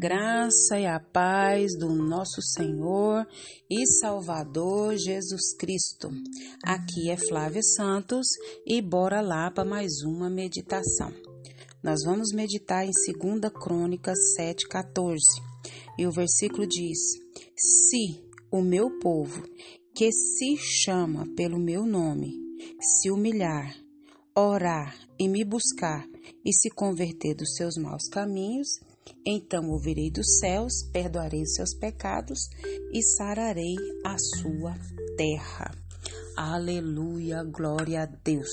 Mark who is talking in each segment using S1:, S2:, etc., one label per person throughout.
S1: graça e a paz do nosso Senhor e Salvador Jesus Cristo. Aqui é Flávia Santos e bora lá para mais uma meditação. Nós vamos meditar em 2 Crônicas 7,14 e o versículo diz: Se o meu povo, que se chama pelo meu nome, se humilhar, orar e me buscar e se converter dos seus maus caminhos, então ouvirei dos céus, perdoarei os seus pecados e sararei a sua terra. Aleluia, glória a Deus.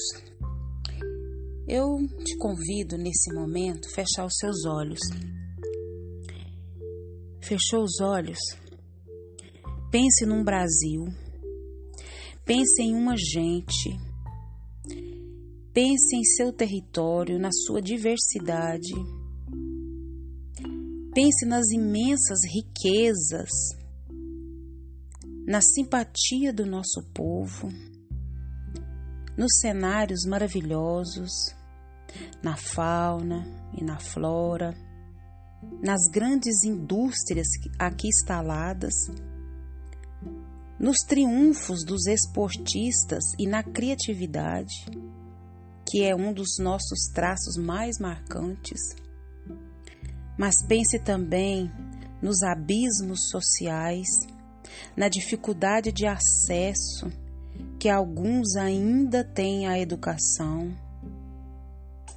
S1: Eu te convido nesse momento a fechar os seus olhos. Fechou os olhos? Pense num Brasil. Pense em uma gente. Pense em seu território, na sua diversidade Pense nas imensas riquezas, na simpatia do nosso povo, nos cenários maravilhosos, na fauna e na flora, nas grandes indústrias aqui instaladas, nos triunfos dos esportistas e na criatividade, que é um dos nossos traços mais marcantes mas pense também nos abismos sociais, na dificuldade de acesso que alguns ainda têm à educação,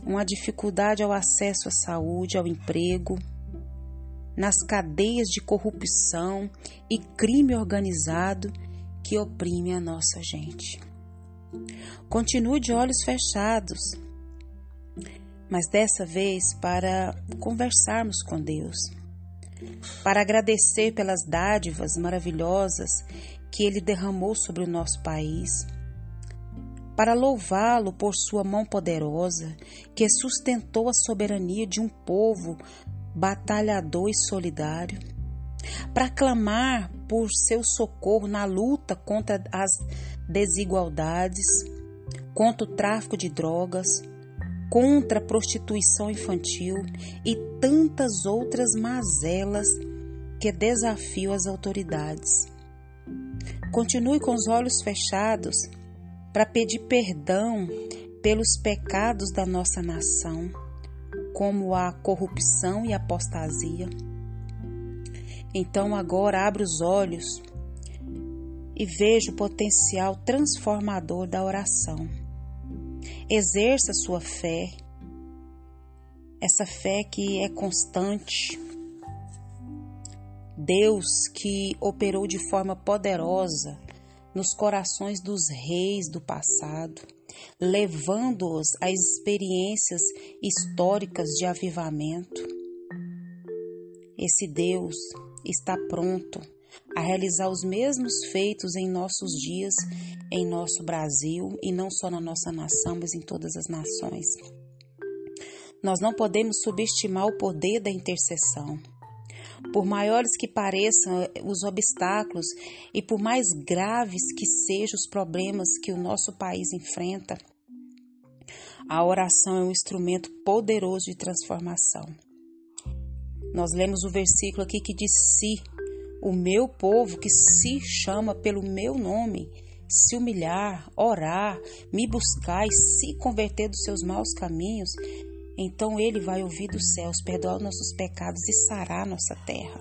S1: uma dificuldade ao acesso à saúde, ao emprego, nas cadeias de corrupção e crime organizado que oprime a nossa gente. Continue de olhos fechados mas dessa vez para conversarmos com Deus, para agradecer pelas dádivas maravilhosas que Ele derramou sobre o nosso país, para louvá-lo por Sua mão poderosa que sustentou a soberania de um povo batalhador e solidário, para clamar por seu socorro na luta contra as desigualdades, contra o tráfico de drogas, contra a prostituição infantil e tantas outras mazelas que desafiam as autoridades. Continue com os olhos fechados para pedir perdão pelos pecados da nossa nação, como a corrupção e a apostasia. Então agora abra os olhos e veja o potencial transformador da oração exerça sua fé, essa fé que é constante. Deus que operou de forma poderosa nos corações dos reis do passado, levando-os a experiências históricas de avivamento. Esse Deus está pronto a realizar os mesmos feitos em nossos dias, em nosso Brasil e não só na nossa nação, mas em todas as nações. Nós não podemos subestimar o poder da intercessão. Por maiores que pareçam os obstáculos e por mais graves que sejam os problemas que o nosso país enfrenta, a oração é um instrumento poderoso de transformação. Nós lemos o versículo aqui que diz: Se o meu povo que se chama pelo meu nome, se humilhar, orar, me buscar e se converter dos seus maus caminhos, então ele vai ouvir dos céus, perdoar os nossos pecados e sarar nossa terra.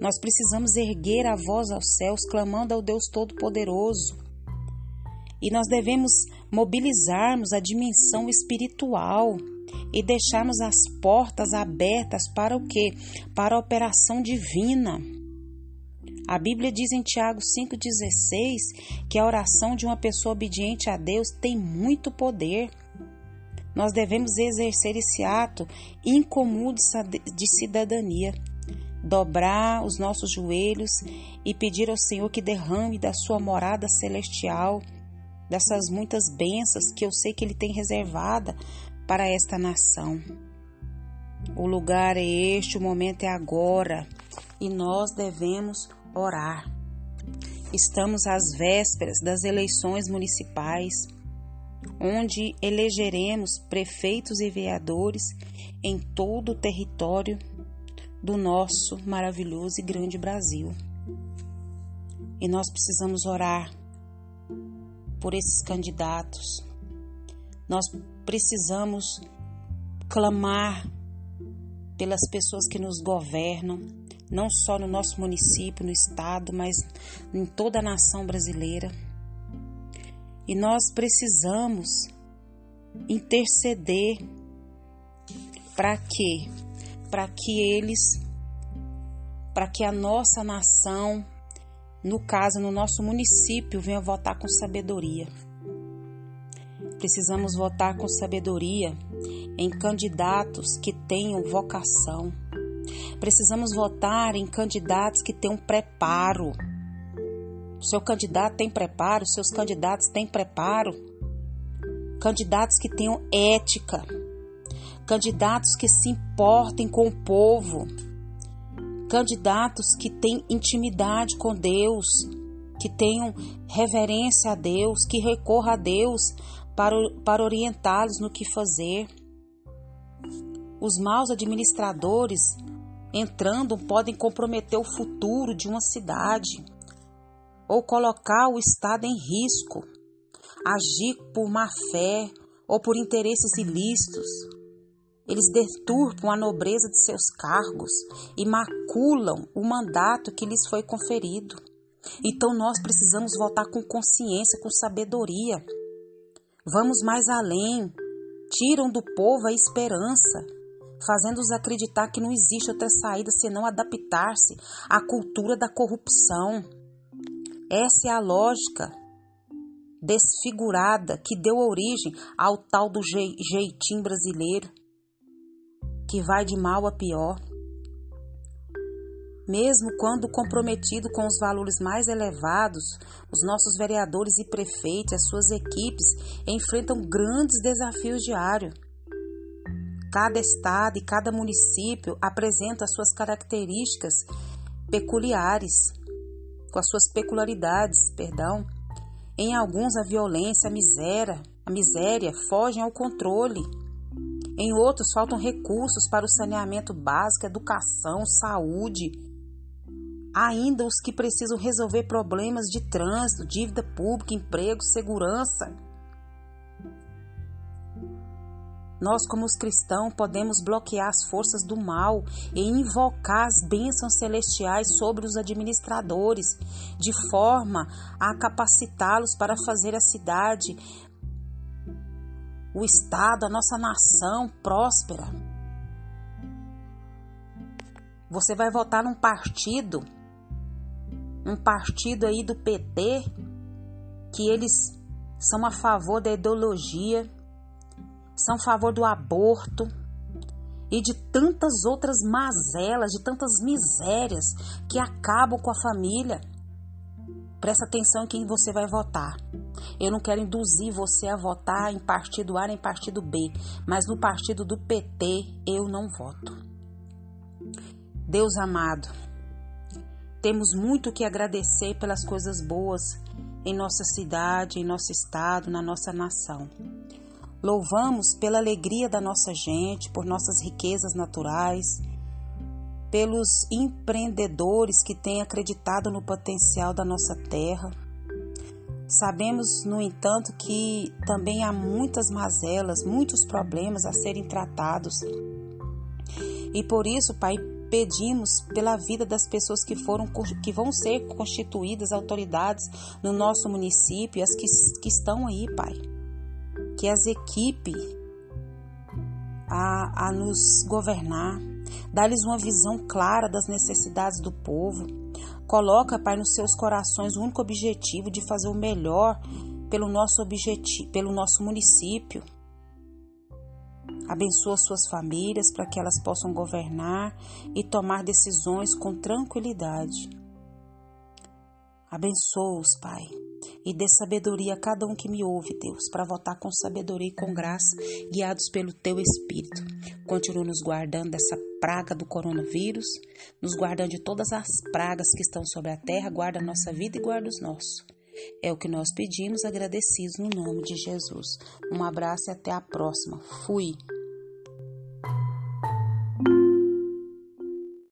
S1: Nós precisamos erguer a voz aos céus, clamando ao Deus Todo-Poderoso. E nós devemos mobilizarmos a dimensão espiritual e deixarmos as portas abertas para o quê? Para a operação divina. A Bíblia diz em Tiago 5,16 que a oração de uma pessoa obediente a Deus tem muito poder. Nós devemos exercer esse ato incomum de cidadania, dobrar os nossos joelhos e pedir ao Senhor que derrame da sua morada celestial, dessas muitas bênçãos que eu sei que Ele tem reservada para esta nação. O lugar é este, o momento é agora e nós devemos orar. Estamos às vésperas das eleições municipais, onde elegeremos prefeitos e vereadores em todo o território do nosso maravilhoso e grande Brasil. E nós precisamos orar por esses candidatos. Nós precisamos clamar pelas pessoas que nos governam, não só no nosso município, no estado, mas em toda a nação brasileira. E nós precisamos interceder para quê? Para que eles, para que a nossa nação, no caso, no nosso município, venha votar com sabedoria. Precisamos votar com sabedoria em candidatos que tenham vocação. Precisamos votar em candidatos que tenham preparo. Seu candidato tem preparo, seus candidatos têm preparo. Candidatos que tenham ética. Candidatos que se importem com o povo. Candidatos que têm intimidade com Deus, que tenham reverência a Deus, que recorra a Deus para, para orientá-los no que fazer. Os maus administradores entrando podem comprometer o futuro de uma cidade ou colocar o Estado em risco, agir por má fé ou por interesses ilícitos. Eles deturpam a nobreza de seus cargos e maculam o mandato que lhes foi conferido. Então nós precisamos votar com consciência, com sabedoria. Vamos mais além. Tiram do povo a esperança fazendo-os acreditar que não existe outra saída senão adaptar-se à cultura da corrupção. Essa é a lógica desfigurada que deu origem ao tal do jeitinho brasileiro, que vai de mal a pior. Mesmo quando comprometido com os valores mais elevados, os nossos vereadores e prefeitos as suas equipes enfrentam grandes desafios diários. Cada estado e cada município apresenta as suas características peculiares, com as suas peculiaridades, perdão. Em alguns a violência, a miséria, a miséria fogem ao controle. Em outros faltam recursos para o saneamento básico, educação, saúde. Há ainda os que precisam resolver problemas de trânsito, dívida pública, emprego, segurança. Nós, como os cristãos, podemos bloquear as forças do mal e invocar as bênçãos celestiais sobre os administradores, de forma a capacitá-los para fazer a cidade, o Estado, a nossa nação próspera. Você vai votar num partido, um partido aí do PT, que eles são a favor da ideologia são a favor do aborto e de tantas outras mazelas, de tantas misérias que acabam com a família. Presta atenção em quem você vai votar. Eu não quero induzir você a votar em partido A nem partido B, mas no partido do PT eu não voto. Deus amado, temos muito que agradecer pelas coisas boas em nossa cidade, em nosso estado, na nossa nação. Louvamos pela alegria da nossa gente, por nossas riquezas naturais, pelos empreendedores que têm acreditado no potencial da nossa terra. Sabemos, no entanto, que também há muitas mazelas, muitos problemas a serem tratados. E por isso, Pai, pedimos pela vida das pessoas que foram que vão ser constituídas autoridades no nosso município as que, que estão aí, Pai que as equipe a, a nos governar, dá-lhes uma visão clara das necessidades do povo. Coloca, Pai, nos seus corações o único objetivo de fazer o melhor pelo nosso objetivo, pelo nosso município. Abençoa suas famílias para que elas possam governar e tomar decisões com tranquilidade. Abençoa-os, Pai e dê sabedoria a cada um que me ouve, Deus, para votar com sabedoria e com graça, guiados pelo teu Espírito. Continua nos guardando dessa praga do coronavírus, nos guardando de todas as pragas que estão sobre a terra, guarda a nossa vida e guarda os nossos. É o que nós pedimos, agradecidos no nome de Jesus. Um abraço e até a próxima. Fui.